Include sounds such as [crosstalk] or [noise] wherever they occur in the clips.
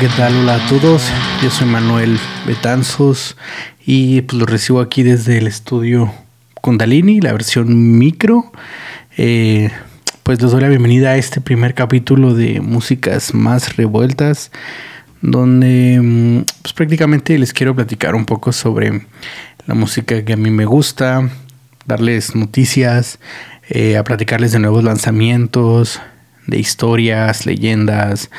¿qué tal? Hola a todos. Yo soy Manuel Betanzos y pues lo recibo aquí desde el estudio Kundalini, la versión micro. Eh, pues les doy la bienvenida a este primer capítulo de Músicas Más Revueltas, donde mm, pues prácticamente les quiero platicar un poco sobre la música que a mí me gusta, darles noticias, eh, a platicarles de nuevos lanzamientos, de historias, leyendas,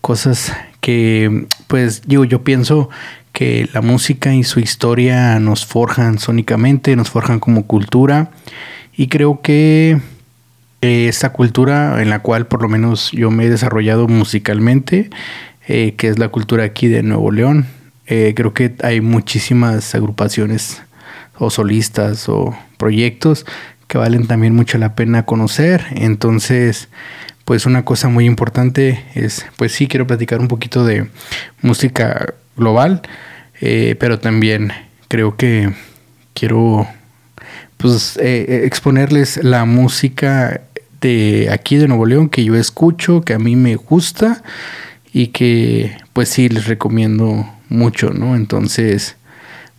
cosas que pues digo yo pienso que la música y su historia nos forjan sónicamente, nos forjan como cultura. Y creo que eh, esta cultura en la cual por lo menos yo me he desarrollado musicalmente, eh, que es la cultura aquí de Nuevo León, eh, creo que hay muchísimas agrupaciones o solistas o proyectos que valen también mucho la pena conocer, entonces pues una cosa muy importante es, pues sí, quiero platicar un poquito de música global, eh, pero también creo que quiero pues eh, exponerles la música de aquí de Nuevo León que yo escucho, que a mí me gusta y que pues sí les recomiendo mucho, ¿no? Entonces,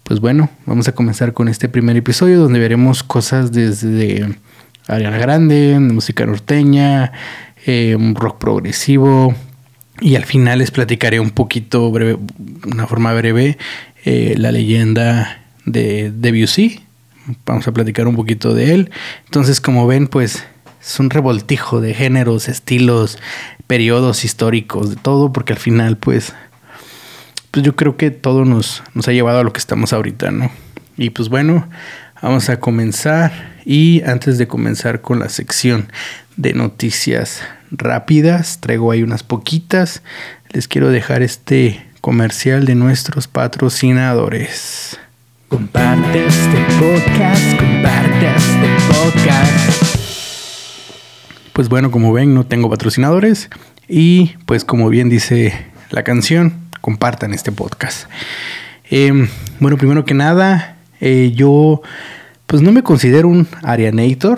pues bueno, vamos a comenzar con este primer episodio donde veremos cosas desde Ariana Grande, música norteña, eh, un rock progresivo. Y al final les platicaré un poquito, breve, una forma breve, eh, la leyenda de Debussy. Vamos a platicar un poquito de él. Entonces, como ven, pues es un revoltijo de géneros, estilos, periodos históricos, de todo, porque al final, pues, pues yo creo que todo nos, nos ha llevado a lo que estamos ahorita, ¿no? Y pues bueno, vamos a comenzar. Y antes de comenzar con la sección de noticias rápidas. Traigo ahí unas poquitas. Les quiero dejar este comercial de nuestros patrocinadores. Comparte este podcast, comparte este podcast. Pues bueno, como ven, no tengo patrocinadores. Y pues como bien dice la canción, compartan este podcast. Em, bueno, primero que nada, eh, yo pues no me considero un Arianator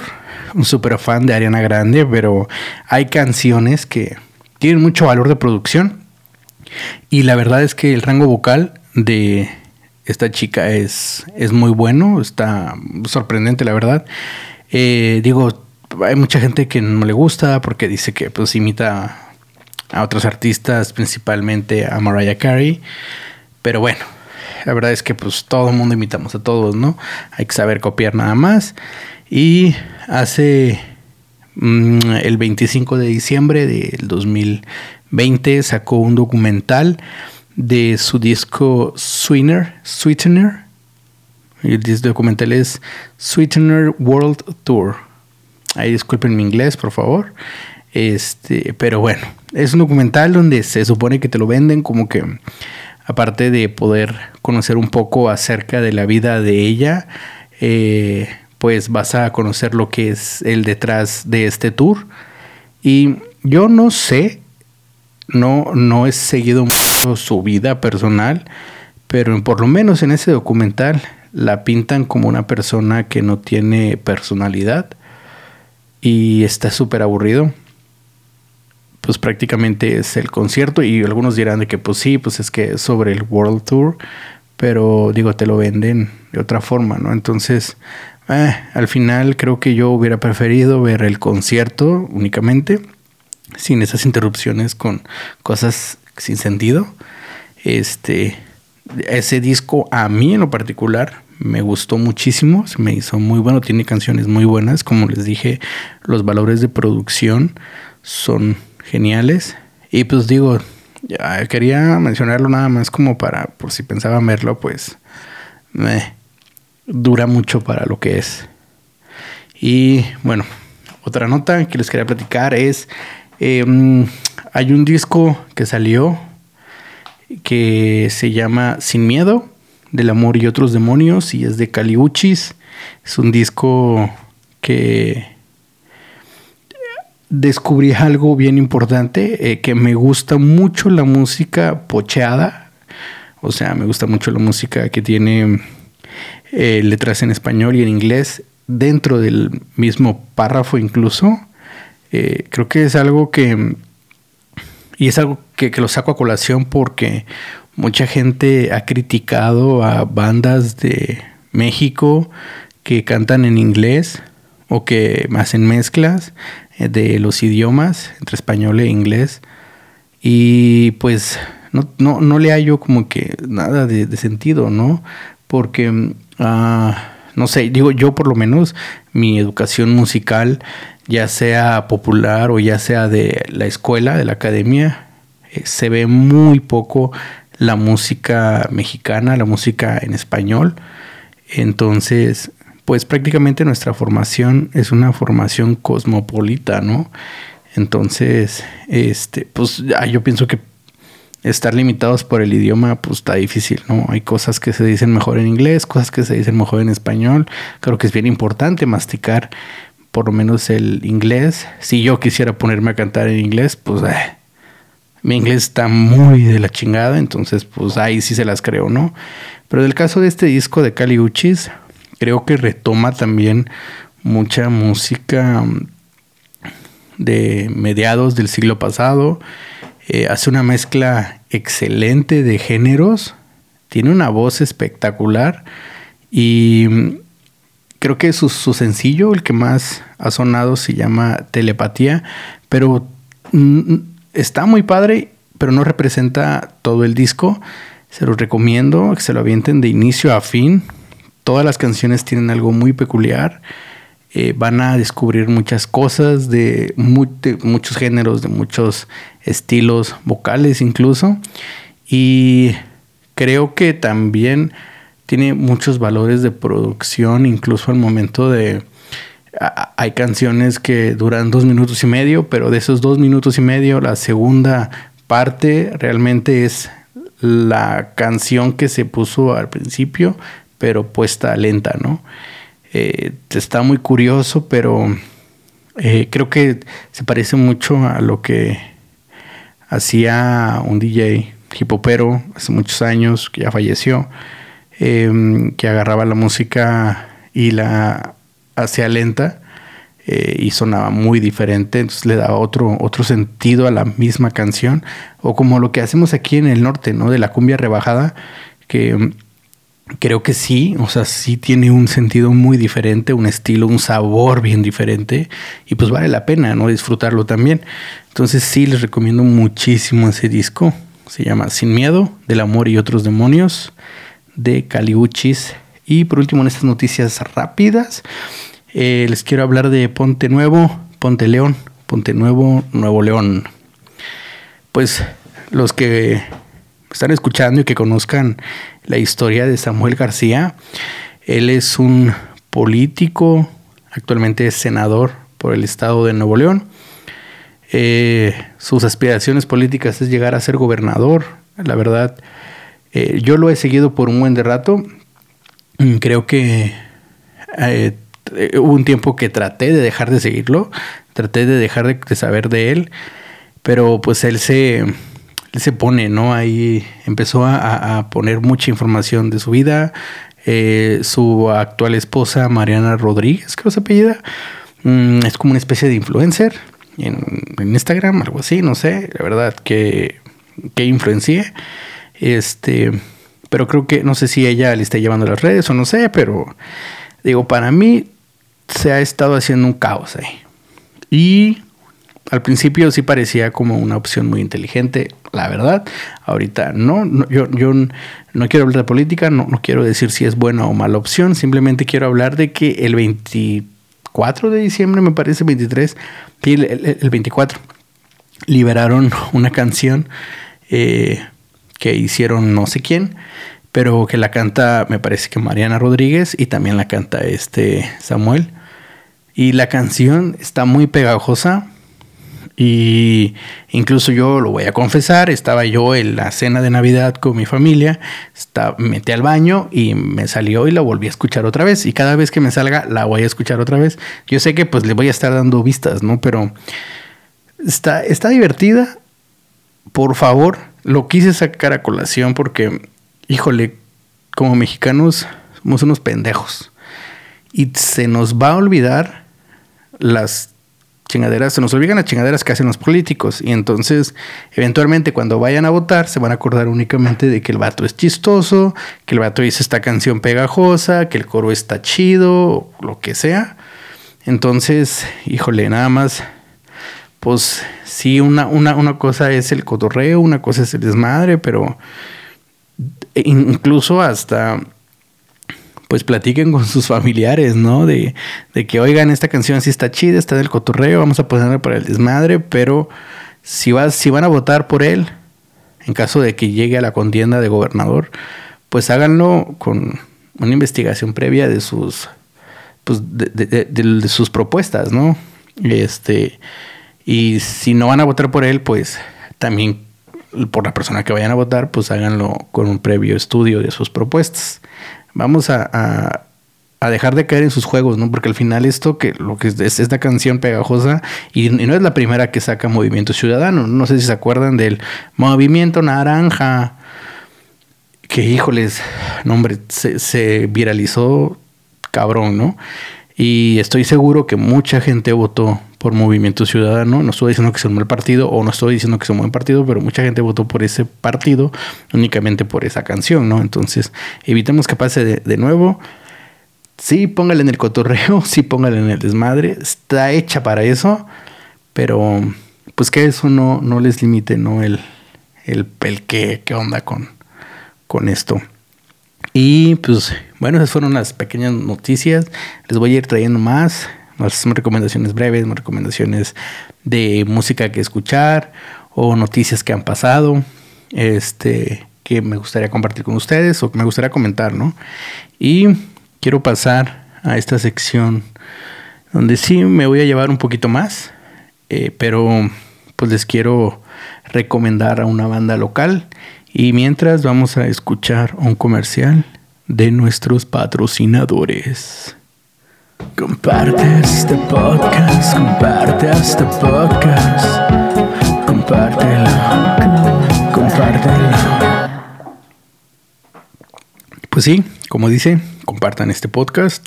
un super fan de Ariana Grande, pero hay canciones que tienen mucho valor de producción. Y la verdad es que el rango vocal de esta chica es, es muy bueno, está sorprendente, la verdad. Eh, digo, hay mucha gente que no le gusta porque dice que pues imita a otros artistas, principalmente a Mariah Carey. Pero bueno, la verdad es que pues todo el mundo imitamos a todos, ¿no? Hay que saber copiar nada más. Y hace mm, el 25 de diciembre del 2020 sacó un documental de su disco Sweetener. Sweetener. El documental es Sweetener World Tour. Ahí disculpen mi inglés, por favor. Este, pero bueno, es un documental donde se supone que te lo venden como que aparte de poder conocer un poco acerca de la vida de ella, eh, pues vas a conocer lo que es el detrás de este tour. Y yo no sé, no, no he seguido mucho su vida personal, pero por lo menos en ese documental la pintan como una persona que no tiene personalidad y está súper aburrido. Pues prácticamente es el concierto y algunos dirán de que pues sí, pues es que es sobre el World Tour, pero digo, te lo venden de otra forma, ¿no? Entonces, eh, al final creo que yo hubiera preferido ver el concierto únicamente, sin esas interrupciones con cosas sin sentido. Este, ese disco a mí en lo particular me gustó muchísimo, se me hizo muy bueno, tiene canciones muy buenas, como les dije, los valores de producción son geniales. Y pues digo, ya quería mencionarlo nada más como para, por si pensaban verlo, pues... me dura mucho para lo que es. Y bueno, otra nota que les quería platicar es, em, hay un disco que salió que se llama Sin Miedo, del amor y otros demonios, y es de Caliuchis. Es un disco que descubrí algo bien importante, eh, que me gusta mucho la música pocheada, o sea, me gusta mucho la música que tiene eh, letras en español y en inglés dentro del mismo párrafo incluso. Eh, creo que es algo que y es algo que, lo saco a colación porque mucha gente ha criticado a bandas de México que cantan en inglés o que hacen mezclas de los idiomas entre español e inglés. Y pues no, no, no le hallo como que nada de, sentido, ¿no? Porque, uh, no sé, digo yo por lo menos, mi educación musical, ya sea popular o ya sea de la escuela, de la academia, eh, se ve muy poco la música mexicana, la música en español. Entonces, pues prácticamente nuestra formación es una formación cosmopolita, ¿no? Entonces, este, pues yo pienso que estar limitados por el idioma, pues está difícil, ¿no? Hay cosas que se dicen mejor en inglés, cosas que se dicen mejor en español. Creo que es bien importante masticar por lo menos el inglés. Si yo quisiera ponerme a cantar en inglés, pues eh, mi inglés está muy de la chingada, entonces pues ahí sí se las creo, ¿no? Pero del caso de este disco de Cali Uchis, creo que retoma también mucha música mm, de mediados del siglo pasado. Eh, hace una mezcla excelente de géneros. Tiene una voz espectacular. Y mm, creo que su, su sencillo, el que más ha sonado, se llama Telepatía. Pero mm, está muy padre, pero no representa todo el disco. Se los recomiendo que se lo avienten de inicio a fin. Todas las canciones tienen algo muy peculiar. Eh, van a descubrir muchas cosas de, muchos géneros, de muchos estilos vocales incluso. Y creo que también tiene muchos valores de producción, incluso al momento de... hay canciones que duran dos minutos y medio, pero de esos dos minutos y medio, la segunda parte realmente es la canción que se puso al principio pero puesta lenta, ¿no? Eh, está muy curioso, pero eh, creo que se parece mucho a lo que hacía un DJ hipopero hace muchos años, que ya falleció, em, que agarraba la música y la hacía lenta eh, y sonaba muy diferente, entonces le daba otro, otro sentido a la misma canción, o como lo que hacemos aquí en el norte, ¿no? De la cumbia rebajada, que creo que sí, o sea, sí tiene un sentido muy diferente, un estilo, un sabor bien diferente y pues vale la pena, ¿no? Disfrutarlo también. Entonces sí les recomiendo muchísimo ese disco. Se llama Sin Miedo, del Amor y otros demonios, de Caliuchis. Y por último, en estas noticias rápidas, eh, les quiero hablar de Ponte Nuevo, Ponte León, Ponte Nuevo, Nuevo León. Pues los que están escuchando y que conozcan la historia de Samuel García. Él es un político, actualmente es senador por el estado de Nuevo León. Eh, sus aspiraciones políticas es llegar a ser gobernador. La verdad, eh, yo lo he seguido por un buen de rato. Mm, creo que eh, hubo un tiempo que traté de dejar de seguirlo, traté de dejar de saber de él, pero pues él se se pone, ¿no? Ahí empezó a, poner mucha información de su vida. Eh, su actual esposa, Mariana Rodríguez, creo que se apellida, mm, es como una especie de influencer en, Instagram, algo así, no sé, la verdad que, que influencie. Este, pero creo que no sé si ella le está llevando las redes o no sé, pero digo, para mí se ha estado haciendo un caos ahí. Y al principio sí parecía como una opción muy inteligente, la verdad. Ahorita no, yo, no quiero hablar de política, no, quiero decir si es buena o mala opción, simplemente quiero hablar de que el 24 de diciembre, me parece 23, el, el, 24, liberaron [laughs] una canción eh, que hicieron no sé quién, pero que la canta, me parece que Mariana Rodríguez y también la canta este Samuel. Y la canción está muy pegajosa, y incluso yo lo voy a confesar, estaba yo en la cena de Navidad con mi familia, está, metí al baño y me salió y la volví a escuchar otra vez. Y cada vez que me salga, la voy a escuchar otra vez. Yo sé que pues le voy a estar dando vistas, ¿no? Pero está, está divertida. Por favor, lo quise sacar a colación porque, híjole, como mexicanos somos unos pendejos. Y se nos va a olvidar las chingaderas, se nos olvidan las chingaderas que hacen los políticos. Y entonces, eventualmente, cuando vayan a votar, se van a acordar únicamente de que el vato es chistoso, que el vato dice esta canción pegajosa, que el coro está chido, lo que sea. Entonces, híjole, nada más, pues sí, una, una, una cosa es el cotorreo, una cosa es el desmadre, pero incluso hasta pues platiquen con sus familiares, ¿no? De, de que oigan, esta canción sí está chida, está del cotorreo, vamos a ponerla para el desmadre, pero si, vas, si van a votar por él, en caso de que llegue a la contienda de gobernador, pues háganlo con una investigación previa de sus, pues de, sus propuestas, ¿no? Este, y si no van a votar por él, pues también por la persona que vayan a votar, pues háganlo con un previo estudio de sus propuestas vamos a, a, dejar de caer en sus juegos, ¿no? Porque al final esto que lo que es, esta canción pegajosa y, no es la primera que saca Movimiento Ciudadano. No sé si se acuerdan del Movimiento Naranja. Que híjoles, no hombre, se, se viralizó cabrón, ¿no? Y estoy seguro que mucha gente votó por Movimiento Ciudadano. No estoy diciendo que sea un mal partido o no estoy diciendo que sea un buen partido, pero mucha gente votó por ese partido únicamente por esa canción, ¿no? Entonces, evitemos que pase de, nuevo. Sí, póngale en el cotorreo, [laughs] sí, póngale en el desmadre. Está hecha para eso, pero pues que eso no, no les limite, ¿no? El, el, el qué, qué onda con, con esto. Y pues bueno, esas fueron las pequeñas noticias. Les voy a ir trayendo más más recomendaciones breves, más recomendaciones de música que escuchar o noticias que han pasado, este, que me gustaría compartir con ustedes o que me gustaría comentar, ¿no? Y quiero pasar a esta sección donde sí me voy a llevar un poquito más, eh, pero pues les quiero recomendar a una banda local y mientras vamos a escuchar un comercial de nuestros patrocinadores. Comparte este podcast, comparte este podcast, compártelo, compártelo. Pues sí, como dice, compartan este podcast.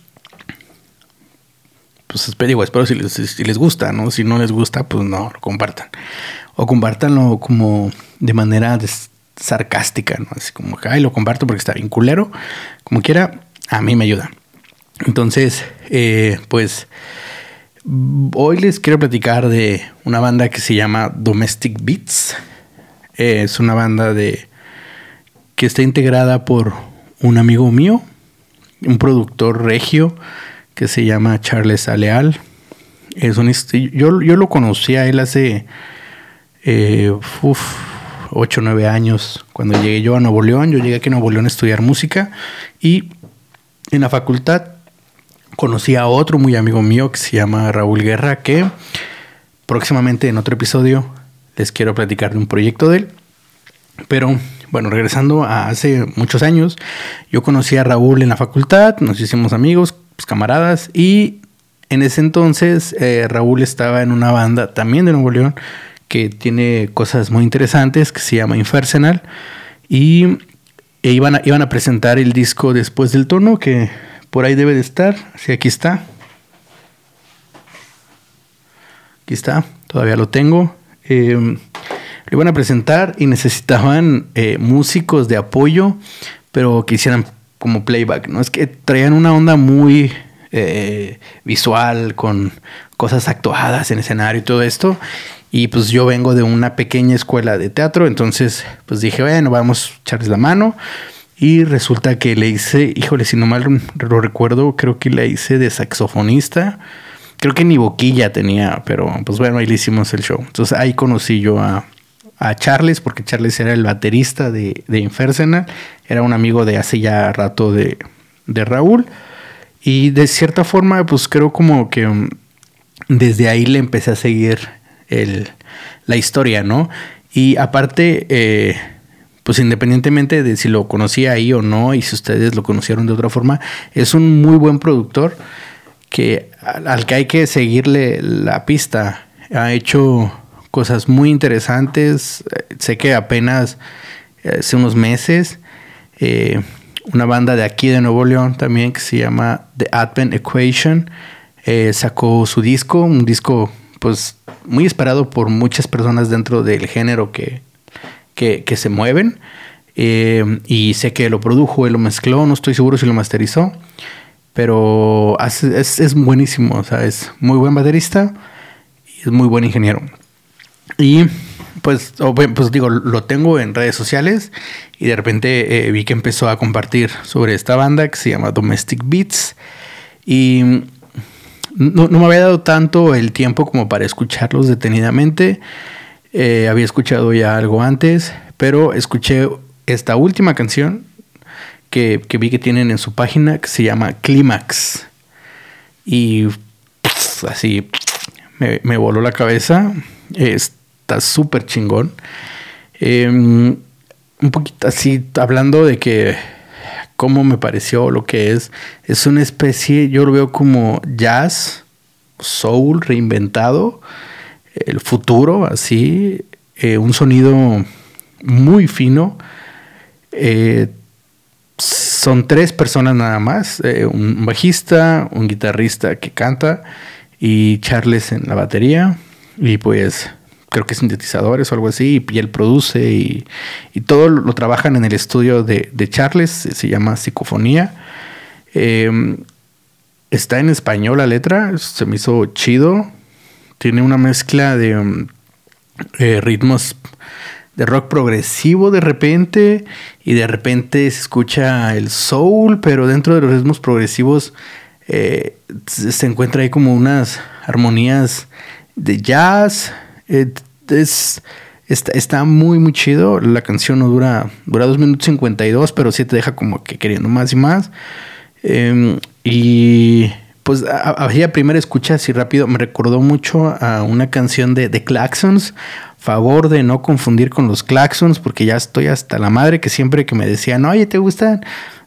Pues digo, espero si les, si les gusta, ¿no? Si no les gusta, pues no, lo compartan. O compártanlo como de manera sarcástica, ¿no? Así como, ay, lo comparto porque está bien culero. Como quiera, a mí me ayuda. Entonces, eh, pues hoy les quiero platicar de una banda que se llama Domestic Beats. Eh, es una banda de que está integrada por un amigo mío, un productor regio que se llama Charles Aleal. Es un, yo, yo lo conocí a él hace eh, 8 o 9 años, cuando llegué yo a Nuevo León. Yo llegué aquí a Nuevo León a estudiar música y en la facultad conocí a otro muy amigo mío que se llama Raúl Guerra, que próximamente en otro episodio les quiero platicar de un proyecto de él. Pero bueno, regresando a hace muchos años, yo conocí a Raúl en la facultad, nos hicimos amigos, pues, camaradas, y en ese entonces eh, Raúl estaba en una banda también de Nuevo León que tiene cosas muy interesantes, que se llama Infersenal, y e iban, a, iban a presentar el disco después del tono, que por ahí debe de estar. Sí, aquí está. Aquí está. Todavía lo tengo. Eh, lo iban a presentar y necesitaban eh, músicos de apoyo, pero que hicieran como playback, ¿no? Es que traían una onda muy eh, visual, con cosas actuadas en escenario y todo esto. Y pues yo vengo de una pequeña escuela de teatro, entonces pues dije, bueno, vamos a echarles la mano. Y resulta que le hice, híjole, si no mal lo recuerdo, creo que le hice de saxofonista. Creo que ni boquilla tenía, pero pues bueno, ahí le hicimos el show. Entonces ahí conocí yo a, a Charles, porque Charles era el baterista de, de. Era un amigo de hace ya rato de, de Raúl. Y de cierta forma, pues creo como que mm, desde ahí le empecé a seguir el, la historia, ¿no? Y aparte, eh, pues independientemente de si lo conocía ahí o no, y si ustedes lo conocieron de otra forma, es un muy buen productor que al que hay que seguirle la pista. Ha hecho cosas muy interesantes. Sé que apenas eh, hace unos meses eh, una banda de aquí de Nuevo León también que se llama The Advent Equation eh, sacó su disco, un disco pues muy esperado por muchas personas dentro del género que, que, se mueven. Eh, y sé que lo produjo, él lo mezcló, no estoy seguro si lo masterizó, pero es, es buenísimo, o sea, es muy buen baterista y es muy buen ingeniero. Y pues, pues digo, lo tengo en redes sociales y de repente eh, vi que empezó a compartir sobre esta banda que se llama Domestic Beats y no, me había dado tanto el tiempo como para escucharlos detenidamente. Eh, había escuchado ya algo antes, pero escuché esta última canción que, vi que tienen en su página que se llama Clímax. Y así me, me, voló la cabeza. Está súper chingón. Em, un poquito así, hablando de que cómo me pareció lo que es. Es una especie, yo lo veo como jazz, soul reinventado, el futuro, así, eh, un sonido muy fino. Eh, son tres personas nada más, eh, un bajista, un guitarrista que canta y Charles en la batería. Y pues creo que sintetizadores o algo así, y él produce y, todo lo, trabajan en el estudio de, Charles, se llama Psicofonía. Em, está en español la letra, se me hizo chido. Tiene una mezcla de um, eh, ritmos de rock progresivo de repente y de repente se escucha el soul, pero dentro de los ritmos progresivos eh, se encuentra ahí como unas armonías de jazz. Eh, es, está, muy, muy chido. La canción no dura, dura 2 minutos 52, pero sí te deja como que queriendo más y más. Em, y pues a, a, primera escucha así rápido me recordó mucho a una canción de The Claxons. Favor de no confundir con los Claxons, porque ya estoy hasta la madre que siempre que me decían, oye, ¿te gustan?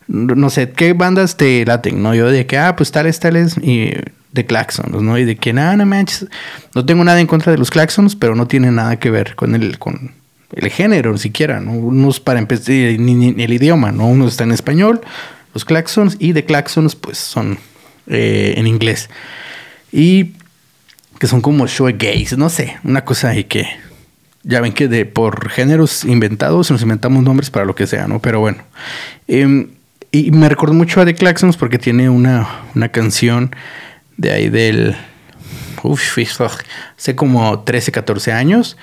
No sé, ¿qué bandas te laten? No, yo de que, ah, pues tales, tales. Y de claxons, ¿no? Y de que nada, no manches, no tengo nada en contra de los claxons, pero no tiene nada que ver con el, con el género, ni siquiera, ¿no? Unos para empezar, ni, el idioma, ¿no? Uno está en español, los claxons, y de claxons, pues son eh, en inglés. Y que son como gays, no sé, una cosa ahí que ya ven que de por géneros inventados nos inventamos nombres para lo que sea, ¿no? Pero bueno. Em, y me recuerdo mucho a The Claxons porque tiene una, una canción de ahí del... Uf, hace como 13, 14 años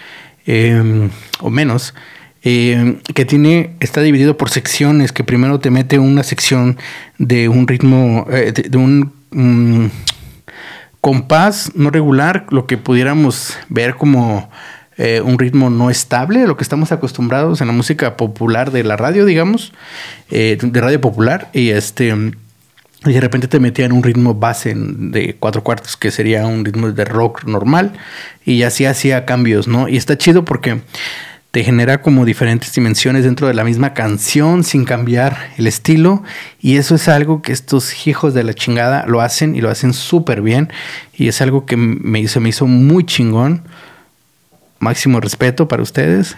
em, o menos. Em, que tiene, está dividido por secciones, que primero te mete una sección de un ritmo, eh, de, un mm, compás no regular, lo que pudiéramos ver como eh, un ritmo no estable, lo que estamos acostumbrados en la música popular de la radio, digamos, eh, de radio popular, y este y de repente te metía en un ritmo base de cuatro cuartos, que sería un ritmo de rock normal, y así hacía cambios, ¿no? Y está chido porque te genera como diferentes dimensiones dentro de la misma canción sin cambiar el estilo, y eso es algo que estos hijos de la chingada lo hacen y lo hacen súper bien, y es algo que me hizo, me hizo muy chingón. Máximo respeto para ustedes.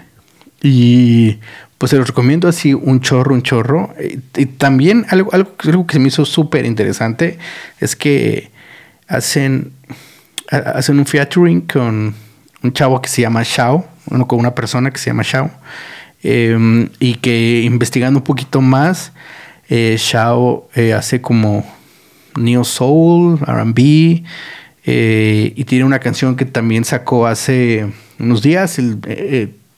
Y pues se los recomiendo así un chorro, un chorro. Y, también algo, algo, algo, que me hizo súper interesante es que hacen, hacen un featuring con un chavo que se llama Shao, con una persona que se llama Shao, em, y que investigando un poquito más, eh, Shao eh, hace como Neo Soul, RB, eh, y tiene una canción que también sacó hace unos días, el,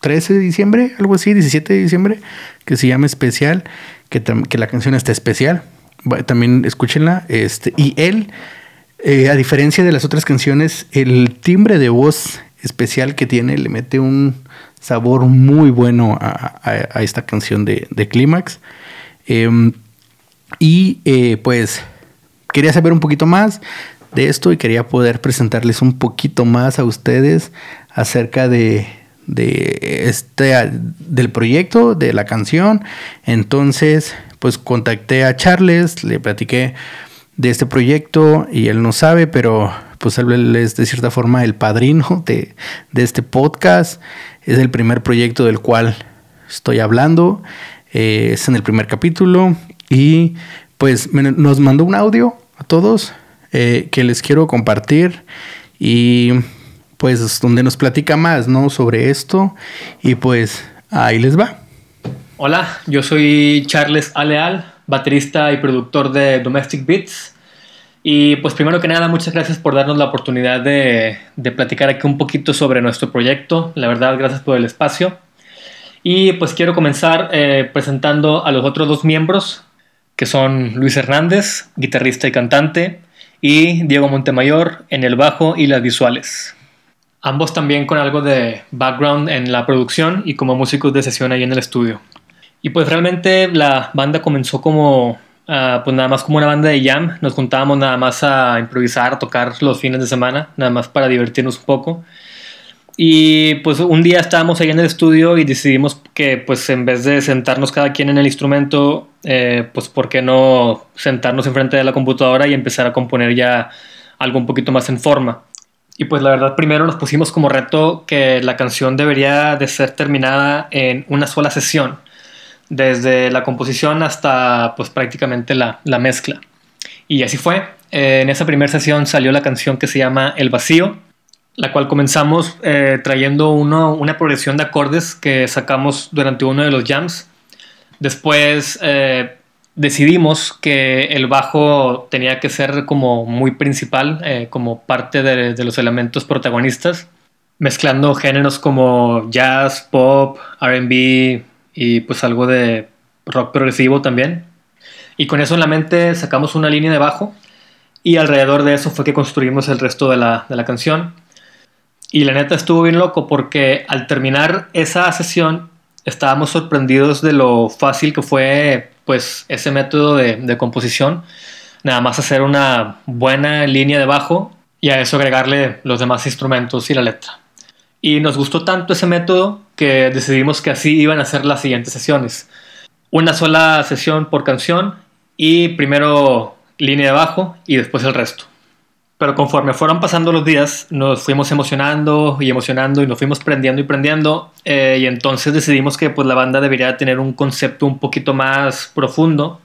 13 de diciembre, algo así, 17 de diciembre, que se llama Especial, que, la canción está especial. También escúchenla. Este, y él, eh, a diferencia de las otras canciones, el timbre de voz especial que tiene le mete un sabor muy bueno a, esta canción de, de Clímax. Em, y eh, pues quería saber un poquito más de esto y quería poder presentarles un poquito más a ustedes acerca de, de este del proyecto, de la canción. Entonces, pues contacté a Charles, le platiqué de este proyecto y él no sabe, pero pues él es de cierta forma el padrino [laughs] de, este podcast. Es el primer proyecto del cual estoy hablando. Eh, es en el primer capítulo y pues nos mandó un audio a todos eh, que les quiero compartir y pues donde nos platica más, ¿no? Sobre esto y pues ahí les va. Hola, yo soy Charles Aleal, baterista y productor de Domestic Beats. Y pues primero que nada, muchas gracias por darnos la oportunidad de, de platicar aquí un poquito sobre nuestro proyecto. La verdad, gracias por el espacio. Y pues quiero comenzar eh, presentando a los otros dos miembros, que son Luis Hernández, guitarrista y cantante, y Diego Montemayor en el bajo y las visuales. Ambos también con algo de background en la producción y como músicos de sesión ahí en el estudio. Y pues realmente la banda comenzó como, uh, pues nada más como una banda de jam. Nos juntábamos nada más a improvisar, a tocar los fines de semana, nada más para divertirnos un poco. Y pues un día estábamos ahí en el estudio y decidimos que pues en vez de sentarnos cada quien en el instrumento, eh, pues por qué no sentarnos enfrente de la computadora y empezar a componer ya algo un poquito más en forma. Y pues la verdad primero nos pusimos como reto que la canción debería de ser terminada en una sola sesión, desde la composición hasta pues prácticamente la, la mezcla. Y así fue. en esa primera sesión salió la canción que se llama El Vacío la cual comenzamos eh, trayendo una progresión de acordes que sacamos durante uno de los jams. Después eh, decidimos que el bajo tenía que ser como muy principal, eh, como parte de, de, los elementos protagonistas, mezclando géneros como jazz, pop, RB y pues algo de rock progresivo también. Y con eso en la mente sacamos una línea de bajo y alrededor de eso fue que construimos el resto de la, de la canción. Y la neta estuvo bien loco porque al terminar esa sesión estábamos sorprendidos de lo fácil que fue pues ese método de, composición. Nada más hacer una buena línea de bajo y a eso agregarle los demás instrumentos y la letra. Y nos gustó tanto ese método que decidimos que así iban a ser las siguientes sesiones. Una sola sesión por canción y primero línea de bajo y después el resto. Pero conforme fueron pasando los días, nos fuimos emocionando y emocionando y nos fuimos prendiendo y prendiendo. Eh, y entonces decidimos que pues, la banda debería tener un concepto un poquito más profundo.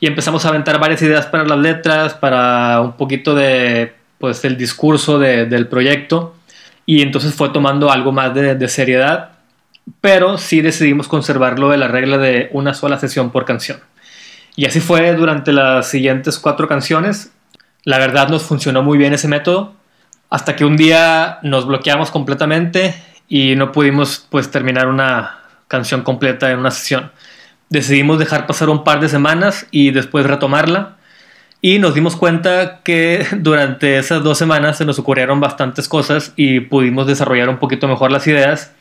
Y empezamos a aventar varias ideas para las letras, para un poquito de pues, el discurso de, del proyecto. Y entonces fue tomando algo más de, de seriedad. Pero sí decidimos conservarlo de la regla de una sola sesión por canción. Y así fue durante las siguientes cuatro canciones la verdad nos funcionó muy bien ese método, hasta que un día nos bloqueamos completamente y no pudimos pues terminar una canción completa en una sesión. Decidimos dejar pasar un par de semanas y después retomarla y nos dimos cuenta que [laughs] durante esas dos semanas se nos ocurrieron bastantes cosas y pudimos desarrollar un poquito mejor las ideas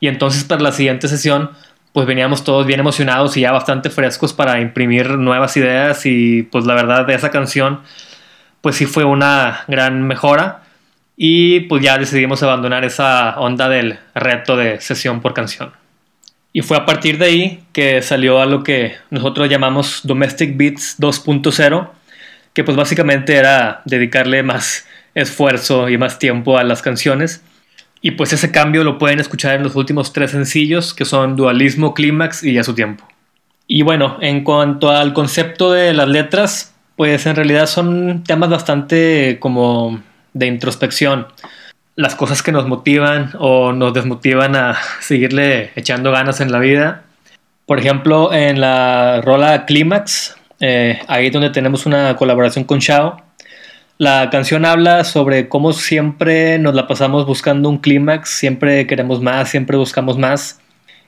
y entonces para la siguiente sesión pues veníamos todos bien emocionados y ya bastante frescos para imprimir nuevas ideas y pues la verdad de esa canción pues sí fue una gran mejora y pues ya decidimos abandonar esa onda del reto de sesión por canción. Y fue a partir de ahí que salió a lo que nosotros llamamos Domestic Beats 2.0, que pues básicamente era dedicarle más esfuerzo y más tiempo a las canciones. Y pues ese cambio lo pueden escuchar en los últimos tres sencillos, que son Dualismo, Clímax y A su tiempo. Y bueno, en cuanto al concepto de las letras, pues en realidad son temas bastante como de introspección. Las cosas que nos motivan o nos desmotivan a [laughs] seguirle echando ganas en la vida. Por ejemplo, en la rola Clímax, eh, ahí donde tenemos una colaboración con Shao, la canción habla sobre cómo siempre nos la pasamos buscando un clímax, siempre queremos más, siempre buscamos más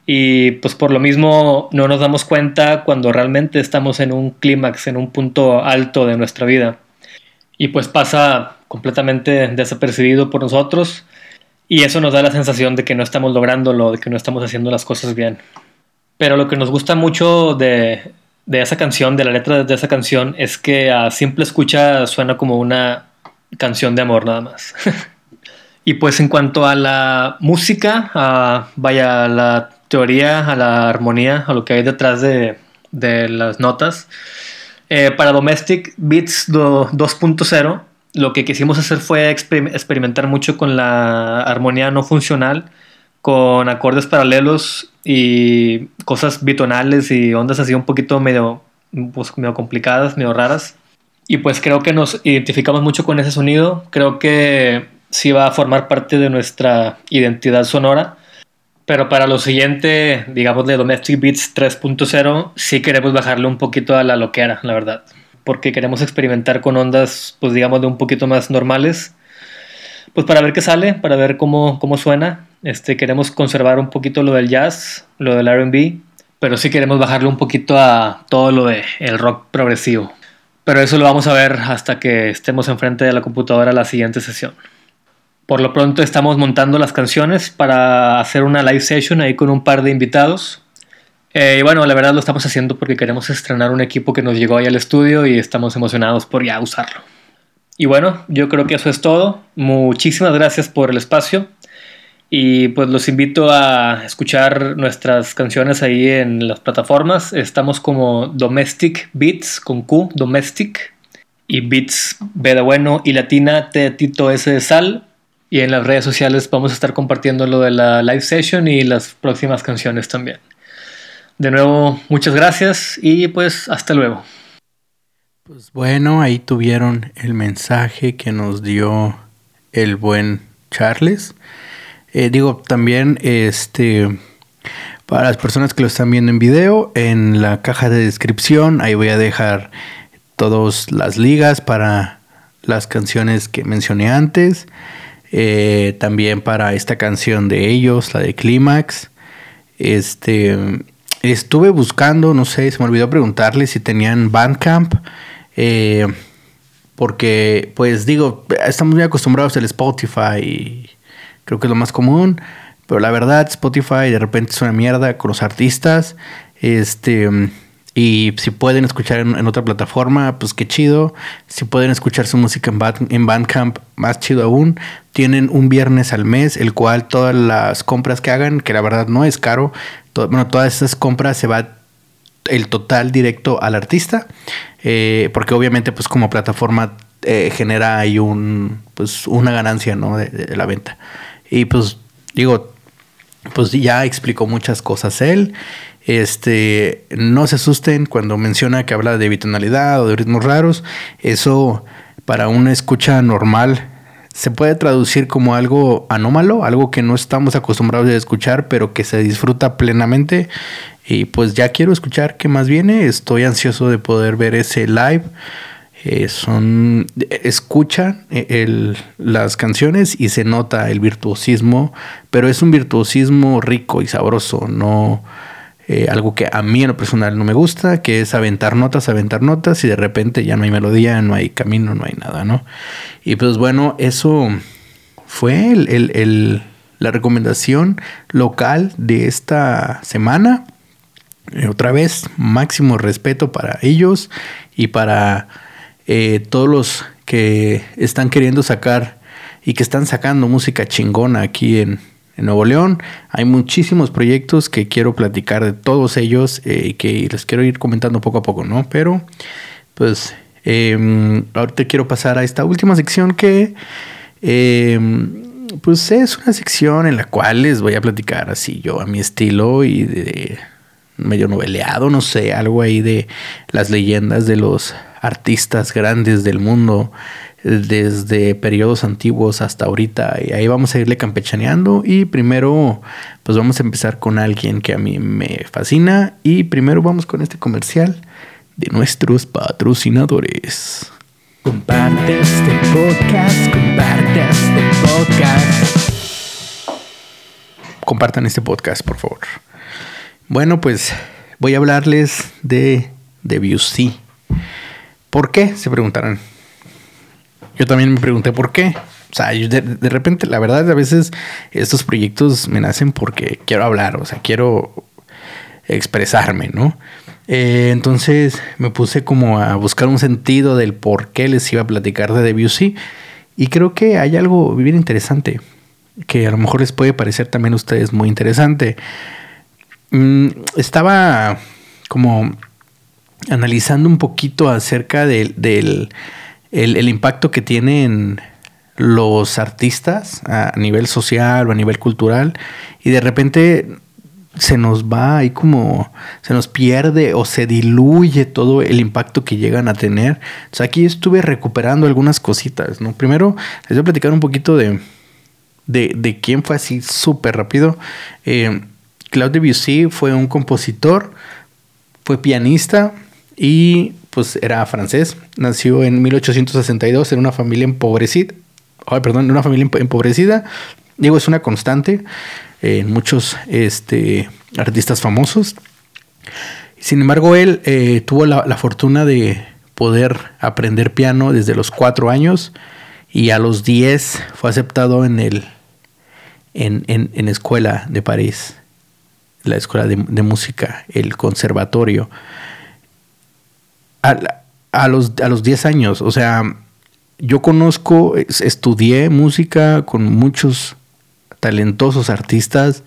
y pues por lo mismo no nos damos cuenta cuando realmente estamos en un clímax, en un punto alto de nuestra vida. Y pues pasa completamente desapercibido por nosotros y eso nos da la sensación de que no estamos lográndolo, de que no estamos haciendo las cosas bien. Pero lo que nos gusta mucho de, de esa canción, de la letra de esa canción, es que a simple escucha suena como una canción de amor nada más. [laughs] y pues en cuanto a la música, a, vaya, la teoría, a la armonía, a lo que hay detrás de, de las notas. Eh, para Domestic Beats 2.0, lo que quisimos hacer fue experimentar mucho con la armonía no funcional, con acordes paralelos y cosas bitonales y ondas así un poquito medio, pues, medio complicadas, medio raras. Y pues creo que nos identificamos mucho con ese sonido. Creo que sí va a formar parte de nuestra identidad sonora. Pero para lo siguiente, digamos de Domestic Beats 3.0, sí queremos bajarle un poquito a la loquera, la verdad. Porque queremos experimentar con ondas, pues digamos, de un poquito más normales. Pues para ver qué sale, para ver cómo, cómo suena. Este, queremos conservar un poquito lo del jazz, lo del RB, pero sí queremos bajarle un poquito a todo lo de el rock progresivo. Pero eso lo vamos a ver hasta que estemos enfrente de la computadora la siguiente sesión. Por lo pronto estamos montando las canciones para hacer una live session ahí con un par de invitados. Eh, y bueno, la verdad lo estamos haciendo porque queremos estrenar un equipo que nos llegó ahí al estudio y estamos emocionados por ya usarlo. Y bueno, yo creo que eso es todo. Muchísimas gracias por el espacio. Y pues los invito a escuchar nuestras canciones ahí en las plataformas. Estamos como Domestic Beats con Q, Domestic. Y Beats B de bueno y latina T Tito S de Sal. Y en las redes sociales vamos a estar compartiendo lo de la live session y las próximas canciones también. De nuevo, muchas gracias y pues hasta luego. Pues bueno, ahí tuvieron el mensaje que nos dio el buen Charles. Eh, digo, también este para las personas que lo están viendo en video, en la caja de descripción, ahí voy a dejar todas las ligas para las canciones que mencioné antes. Eh, también para esta canción de ellos, la de Clímax. Este estuve buscando, no sé, se me olvidó preguntarle si tenían Bandcamp. Eh, porque, pues digo, estamos muy acostumbrados al Spotify creo que es lo más común. Pero la verdad, Spotify de repente es una mierda con los artistas. Este. Y si pueden escuchar en, otra plataforma, pues qué chido. Si pueden escuchar su música en, en Bandcamp, más chido aún. Tienen un viernes al mes, el cual todas las compras que hagan, que la verdad no es caro, bueno, todas esas compras se va el total directo al artista. Eh, porque obviamente, pues como plataforma eh, genera ahí un, pues una ganancia, ¿no? de la venta. Y pues digo, pues ya explicó muchas cosas él. Este, no se asusten cuando menciona que habla de bitonalidad o de ritmos raros. Eso para una escucha normal se puede traducir como algo anómalo, algo que no estamos acostumbrados a escuchar, pero que se disfruta plenamente. Y pues ya quiero escuchar qué más viene. Estoy ansioso de poder ver ese live. Eh, son escuchan eh, las canciones y se nota el virtuosismo, pero es un virtuosismo rico y sabroso, no eh, algo que a mí en lo personal no me gusta, que es aventar notas, aventar notas y de repente ya no hay melodía, no hay camino, no hay nada, ¿no? Y pues bueno, eso fue la recomendación local de esta semana. otra vez, máximo respeto para ellos y para eh, todos los que están queriendo sacar y que están sacando música chingona aquí en, Nuevo León. Hay muchísimos proyectos que quiero platicar de todos ellos eh, y que les quiero ir comentando poco a poco, ¿no? Pero, pues, em, ahorita quiero pasar a esta última sección que, em, pues, es una sección en la cual les voy a platicar así yo a mi estilo y de medio noveleado, no sé, algo ahí de las leyendas de los artistas grandes del mundo desde periodos antiguos hasta ahorita y ahí vamos a irle campechaneando y primero pues vamos a empezar con alguien que a mí me fascina y primero vamos con este comercial de nuestros patrocinadores. Comparte este podcast, comparte este podcast. Compartan este podcast, por favor. Bueno, pues voy a hablarles de Debussy. ¿Por qué? Se preguntarán. Yo también me pregunté por qué. O sea, de, repente, la verdad, a veces estos proyectos me nacen porque quiero hablar, o sea, quiero expresarme, ¿no? Eh, entonces me puse como a buscar un sentido del por qué les iba a platicar de Debussy. Y creo que hay algo bien interesante, que a lo mejor les puede parecer también a ustedes muy interesante. Mm, estaba como analizando un poquito acerca del, el, impacto que tienen los artistas a nivel social o a nivel cultural y de repente se nos va ahí como se nos pierde o se diluye todo el impacto que llegan a tener. Sea, aquí estuve recuperando algunas cositas, ¿no? Primero, les voy a platicar un poquito de, de, quién fue así súper rápido. Eh, Claude Debussy fue un compositor, fue pianista y pues era francés. Nació en 1862 en una familia empobrecida. Perdón, en una familia empobrecida. Digo, es una constante en muchos este, artistas famosos. Sin embargo, él eh, tuvo la, fortuna de poder aprender piano desde los cuatro años y a los diez fue aceptado en el en, en, escuela de París, la escuela de, música, el conservatorio. A, los, a los 10 años, o sea, yo conozco, estudié música con muchos talentosos artistas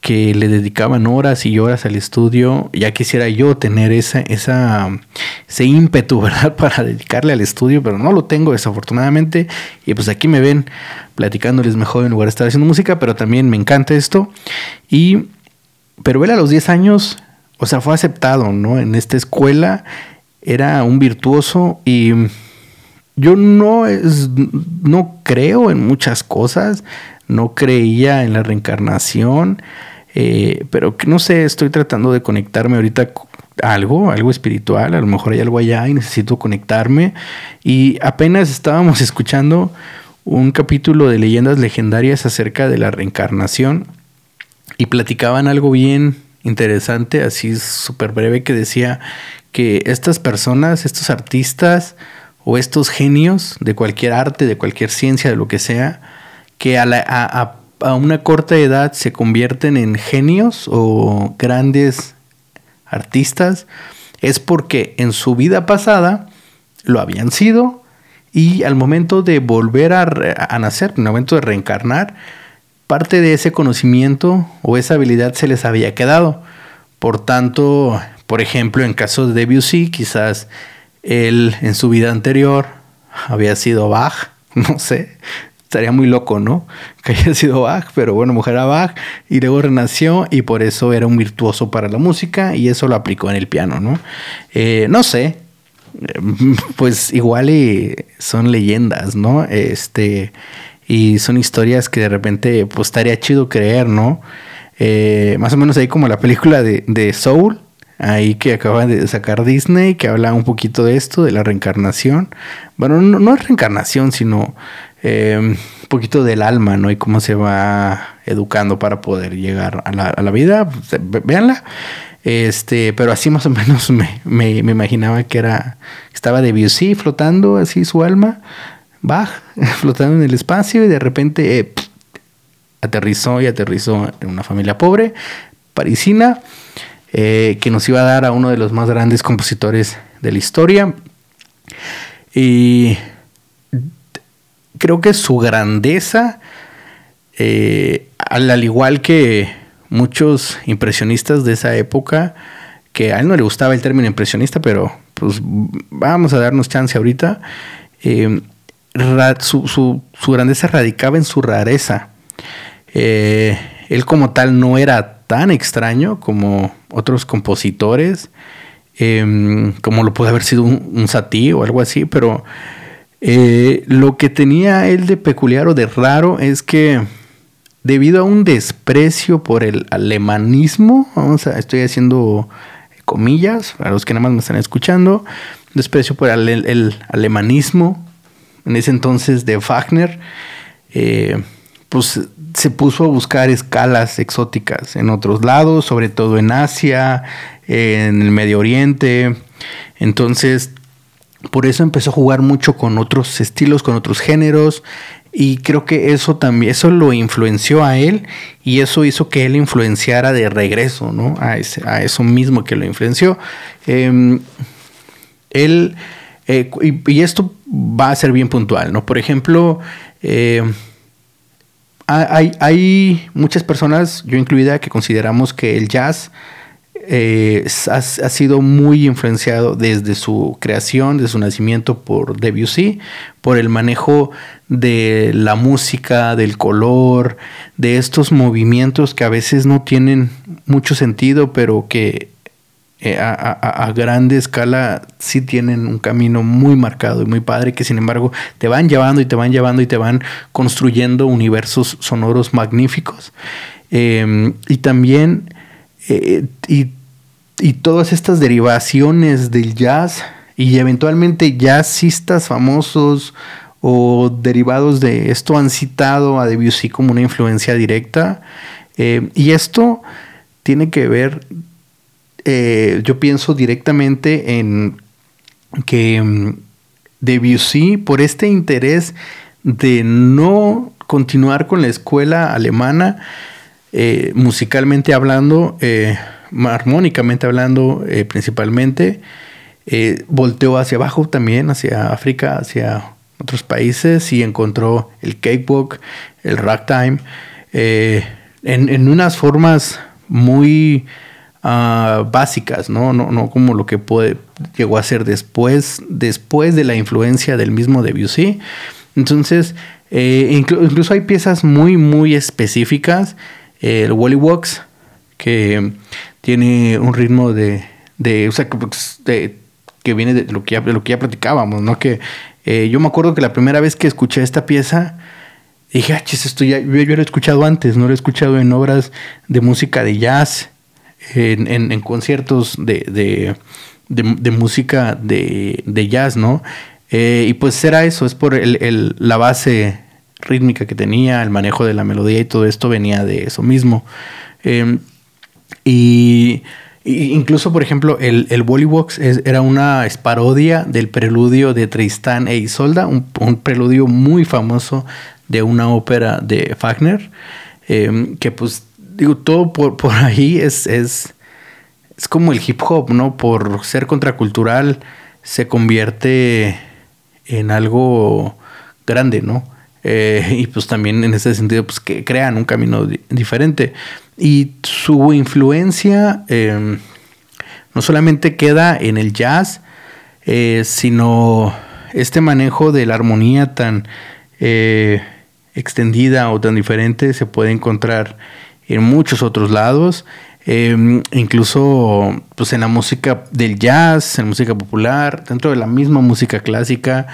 que le dedicaban horas y horas al estudio. Ya quisiera yo tener esa, esa, ese ímpetu, [laughs] ¿verdad? Para dedicarle al estudio, pero no lo tengo desafortunadamente. Y pues aquí me ven platicándoles mejor en lugar de estar haciendo música, pero también me encanta esto. Y, pero él a los 10 años, o sea, fue aceptado, ¿no? En esta escuela era un virtuoso y yo no, es, no creo en muchas cosas no creía en la reencarnación, eh, pero no sé, estoy tratando de conectarme ahorita a algo, algo espiritual, a lo mejor hay algo allá y necesito conectarme. Y apenas estábamos [laughs] escuchando un capítulo de leyendas legendarias acerca de la reencarnación y platicaban algo bien interesante, así súper breve, que decía que estas personas, estos artistas o estos genios de cualquier arte, de cualquier ciencia, de lo que sea, que a, una corta edad se convierten en genios o grandes artistas es porque en su vida pasada lo habían sido y al momento de volver a, a nacer, en el momento de reencarnar, parte de ese conocimiento o esa habilidad se les había quedado. Por tanto, por ejemplo, en caso de Debussy, quizás él en su vida anterior había sido Bach, [laughs] no sé, estaría muy loco, ¿no? Que haya sido Bach, pero bueno, mujer a Bach y luego renació y por eso era un virtuoso para la música y eso lo aplicó en el piano, ¿no? Eh, no sé, [laughs] pues igual son leyendas, ¿no? Este, y son historias que de repente, pues estaría chido creer, ¿no? Eh, más o menos ahí como la película de, de Soul, ahí que acaba de sacar Disney, que habla un poquito de esto, de la reencarnación. Bueno, no, no es reencarnación, sino eh, un poquito del alma, ¿no? Y cómo se va educando para poder llegar a la, vida. Pues, véanla. Este, pero así más o menos [laughs] me, imaginaba que era, estaba de Debussy flotando así su alma, Bach [laughs] flotando en el espacio y de repente eh, aterrizó y aterrizó en una familia pobre, parisina, eh, que nos iba a dar a uno de los más grandes compositores de la historia. Y creo que su grandeza, eh, al, igual que muchos impresionistas de esa época, que a él no le gustaba el término impresionista, pero pues vamos a darnos chance ahorita, su, grandeza radicaba en su rareza. Eh, él como tal no era tan extraño como otros compositores, como lo puede haber sido un, Satie o algo así, pero eh, lo que tenía él de peculiar o de raro es que debido a un desprecio por el alemanismo, vamos a, estoy haciendo comillas para los que nada más me están escuchando, desprecio por el, alemanismo en ese entonces de Wagner, eh, pues se puso a buscar escalas exóticas en otros lados, sobre todo en Asia, en el Medio Oriente. Entonces por eso empezó a jugar mucho con otros estilos, con otros géneros. Y creo que eso también, eso lo influenció a él y eso hizo que él influenciara de regreso, ¿no? A, a eso mismo que lo influenció. Em, él, eh, y, esto va a ser bien puntual, ¿no? Por ejemplo, em, hay, hay, muchas personas, yo incluida, que consideramos que el jazz eh, ha, ha, sido muy influenciado desde su creación, de su nacimiento por Debussy, por el manejo de la música, del color, de estos movimientos que a veces no tienen mucho sentido, pero que eh, a, a, a, grande escala sí tienen un camino muy marcado y muy padre que sin embargo te van llevando y te van llevando y te van construyendo universos sonoros magníficos. Eh, y también eh, y, y, todas estas derivaciones del jazz y eventualmente jazzistas famosos o derivados de esto han citado a Debussy como una influencia directa. y esto tiene que ver eh, yo pienso directamente en que mm, Debussy, por este interés de no continuar con la escuela alemana, eh, musicalmente hablando, eh, armónicamente hablando principalmente, volteó hacia abajo también, hacia África, hacia otros países y encontró el cakewalk, el ragtime, en, en unas formas muy uh, básicas, ¿no? ¿no? No como lo que puede, llegó a ser después, después de la influencia del mismo Debussy. Entonces, eh, inclu incluso hay piezas muy, muy específicas. El Wally Walks, que tiene un ritmo de, de o sea, que, pues, viene de lo que ya, lo que ya platicábamos, ¿no? Que eh, yo me acuerdo que la primera vez que escuché esta pieza, dije, ah, chis, esto ya, yo, yo, lo he escuchado antes, no lo he escuchado en obras de música de jazz en, conciertos de, de, música de, jazz, ¿no? Eh, y pues era eso, es por el, la base rítmica que tenía, el manejo de la melodía y todo esto venía de eso mismo. Eh, y, incluso, por ejemplo, el, el era una parodia del preludio de Tristán e Isolda, un, preludio muy famoso de una ópera de Wagner, eh, que pues digo, todo por, por ahí es, es, es como el hip hop, ¿no? Por ser contracultural se convierte en algo grande, ¿no? Eh, y pues también en ese sentido, pues que crean un camino di diferente. Y su influencia eh, no solamente queda en el jazz, eh, sino este manejo de la armonía tan eh, extendida o tan diferente se puede encontrar en muchos otros lados. Eh, incluso pues en la música del jazz, en música popular, dentro de la misma música clásica,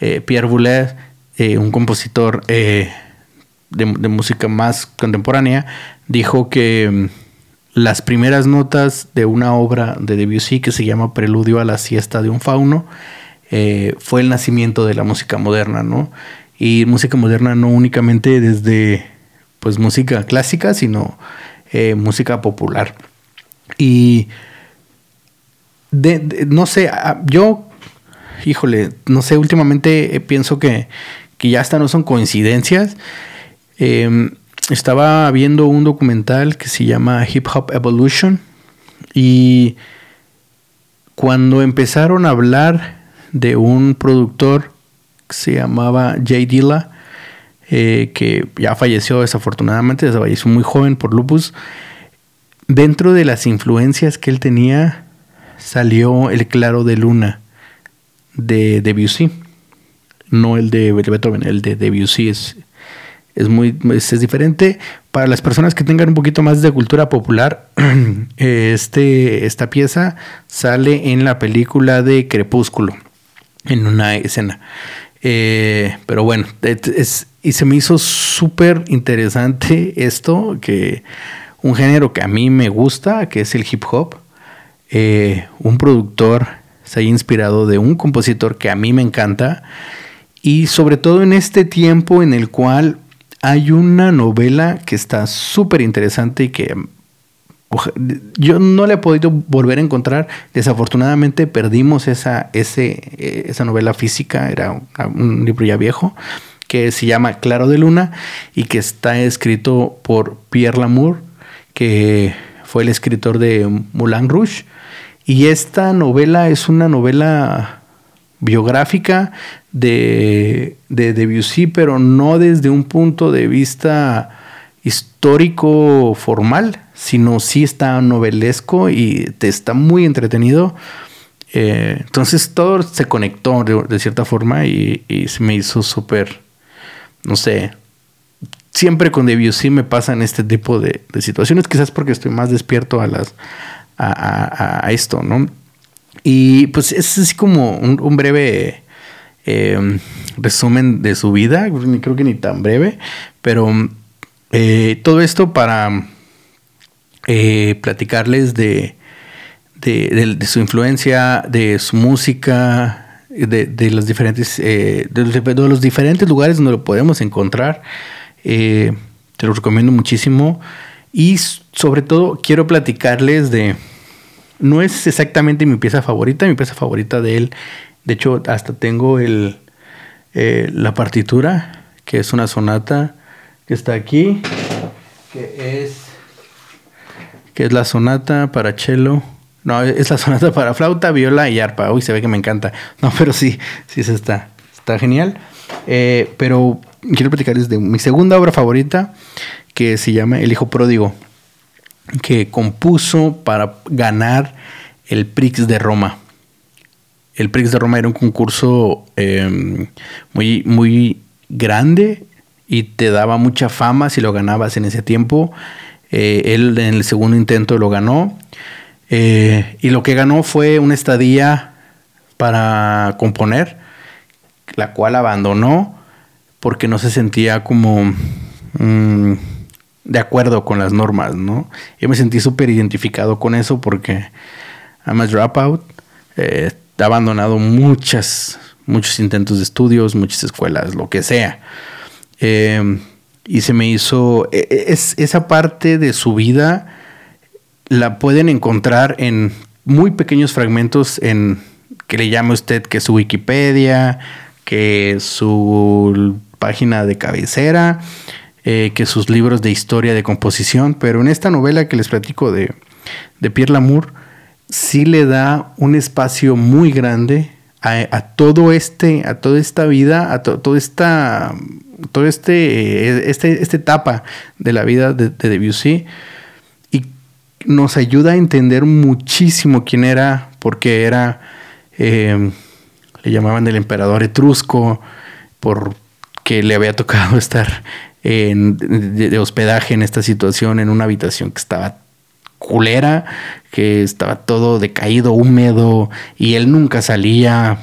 eh, Pierre Boulez, eh, un compositor de, de, música más contemporánea, dijo que mm, las primeras notas de una obra de Debussy que se llama Preludio a la siesta de un fauno fue el nacimiento de la música moderna, ¿no? Y música moderna no únicamente desde pues música clásica, sino eh, música popular. Y de, no sé, yo, híjole, no sé, últimamente eh, pienso que, que, ya hasta no son coincidencias. Eh, estaba viendo un documental que se llama Hip Hop Evolution y cuando empezaron a hablar de un productor que se llamaba Jay Dilla, eh, que ya falleció desafortunadamente, falleció muy joven por lupus. Dentro de las influencias que él tenía salió el claro de luna de Debussy, no el de Beethoven, el de Debussy es, es muy es, diferente. Para las personas que tengan un poquito más de cultura popular, [clears throat] este, esta pieza sale en la película de Crepúsculo, en una escena. Eh, pero bueno, es, y se me hizo súper interesante esto, que un género que a mí me gusta, que es el hip hop. Eh, un productor se haya inspirado de un compositor que a mí me encanta. Y sobre todo en este tiempo en el cual hay una novela que está súper interesante y que yo no la he podido volver a encontrar. Desafortunadamente perdimos esa, ese, eh, esa novela física, era un libro ya viejo que se llama Claro de Luna y que está escrito por Pierre Lamour, que fue el escritor de Moulin Rouge. Y esta novela es una novela biográfica de, de Debussy, pero no desde un punto de vista histórico formal, sino sí está novelesco y te está muy entretenido. Eh, entonces todo se conectó de, cierta forma y, se me hizo súper, no sé, siempre con Debussy me pasan este tipo de, situaciones, quizás porque estoy más despierto a las a, esto, ¿no? Y pues es así como un, breve eh, resumen de su vida, creo que ni tan breve, pero eh, todo esto para eh, platicarles de, de, su influencia, de su música, de, los diferentes, de, los diferentes lugares donde lo podemos encontrar. te lo recomiendo muchísimo. Y sobre todo quiero platicarles de... No es exactamente mi pieza favorita, mi pieza favorita de él. De hecho, hasta tengo el, eh, la partitura, que es una sonata que está aquí, que es, que es la sonata para cello. No, es la sonata para flauta, viola y arpa. Uy, se ve que me encanta. No, [laughs] pero sí, sí, se está, está genial. Eh, pero quiero platicarles de mi segunda obra favorita, que se llama El Hijo Pródigo que compuso para ganar el Prix de Roma. El Prix de Roma era un concurso em, muy, muy grande y te daba mucha fama si lo ganabas en ese tiempo. Eh, él en el segundo intento lo ganó. Eh, y lo que ganó fue una estadía para componer, la cual abandonó porque no se sentía como... Mm, de acuerdo con las normas, ¿no? Yo me sentí súper identificado con eso porque I'm a dropout. Eh, he abandonado muchas, muchos intentos de estudios, muchas escuelas, lo que sea. Em, y se me hizo, e, e, es, esa parte de su vida la pueden encontrar en muy pequeños fragmentos en que le llame usted que su Wikipedia, que su página de cabecera eh, que sus libros de historia de composición, pero en esta novela que les platico de, de Pierre Lamour, sí le da un espacio muy grande a, todo este, a toda esta vida, a toda esta, todo este, este, esta etapa de la vida de, Debussy. y nos ayuda a entender muchísimo quién era, porque era, eh, le llamaban el emperador etrusco, porque le había tocado [laughs] estar de, hospedaje en esta situación, en una habitación que estaba culera, que estaba todo decaído, húmedo, y él nunca salía,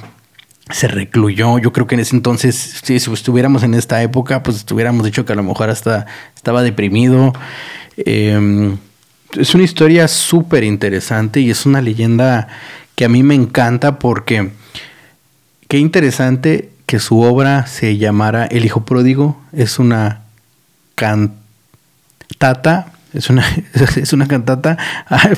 se recluyó. Yo creo que en ese entonces, si estuviéramos en esta época, pues estuviéramos dicho que a lo mejor hasta estaba deprimido. Em, es una historia súper interesante y es una leyenda que a mí me encanta porque qué interesante que su obra se llamara El Hijo Pródigo. Es una cantata. Es una, [laughs] es una cantata.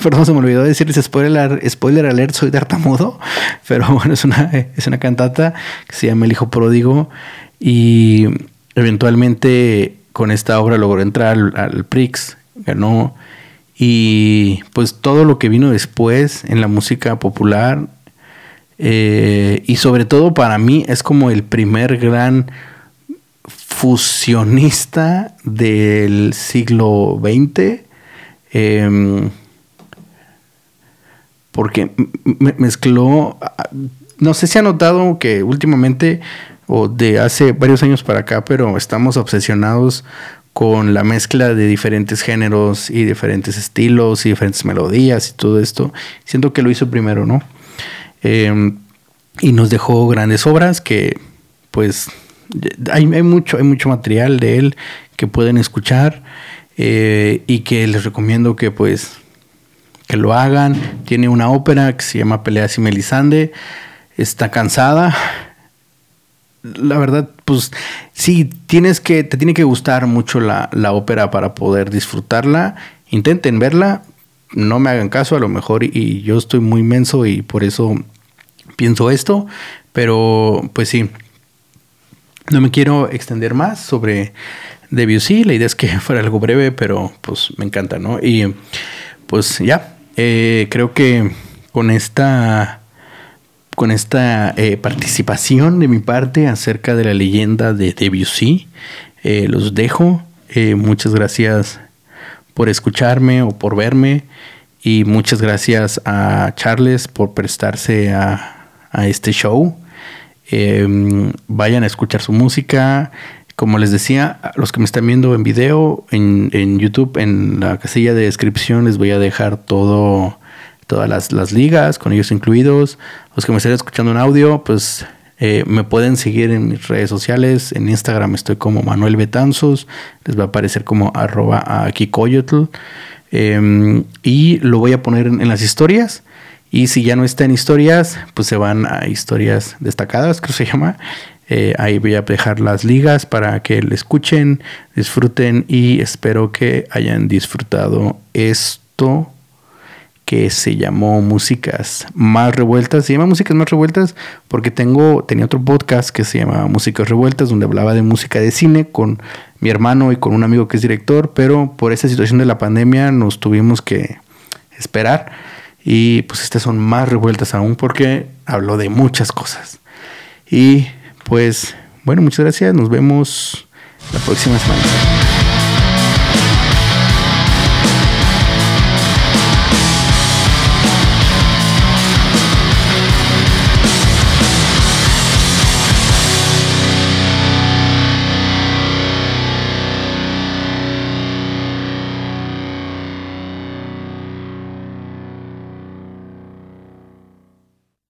perdón, se me olvidó decirles spoiler, spoiler alert, soy tartamudo. Pero bueno, es una, es una cantata que se llama El Hijo Pródigo. Y eventualmente con esta obra logró entrar al, Prix, ganó. Y pues todo lo que vino después en la música popular. Eh, y sobre todo para mí es como el primer gran fusionista del siglo XX. Em, porque mezcló, no sé si ha notado que últimamente o de hace varios años para acá, pero estamos obsesionados con la mezcla de diferentes géneros y diferentes estilos y diferentes melodías y todo esto. Siento que lo hizo primero, ¿no? Em, y nos dejó grandes obras que pues hay, mucho, hay mucho material de él que pueden escuchar eh, y que les recomiendo que pues que lo hagan. Tiene una ópera que se llama Peleas y Melisande. Está cansada. La verdad, pues sí, tienes que, te tiene que gustar mucho la, ópera para poder disfrutarla. Intenten verla. No me hagan caso, a lo mejor, y yo estoy muy menso y por eso pienso esto. Pero pues sí, no me quiero extender más sobre Debussy. La idea es que [laughs] fuera algo breve, pero pues me encanta, ¿no? Y pues ya, eh, creo que con esta con esta eh, participación de mi parte acerca de la leyenda de Debussy, eh, los dejo. muchas gracias por escucharme o por verme. Y muchas gracias a Charles por prestarse a, a este show. Em, vayan a escuchar su música. Como les decía, los que me están viendo en video, en, en YouTube, en la casilla de descripción les voy a dejar todo, todas las, ligas, con ellos incluidos. Los que me estén escuchando en audio, pues eh, me pueden seguir en mis redes sociales. En Instagram estoy como Manuel Betanzos. Les va a aparecer como arroba a Kikoyotl. Em, y lo voy a poner en, en, las historias. Y si ya no está en historias, pues se van a historias destacadas, creo que se llama. Eh, ahí voy a dejar las ligas para que le escuchen, disfruten y espero que hayan disfrutado esto que se llamó Músicas Más Revueltas. Se llama Músicas Más Revueltas porque tengo, tenía otro podcast que se llama Músicas Revueltas, donde hablaba de música de cine con mi hermano y con un amigo que es director, pero por esa situación de la pandemia nos tuvimos que esperar. Y pues estas son más revueltas aún porque hablo de muchas cosas. Y pues bueno, muchas gracias. Nos vemos la próxima semana.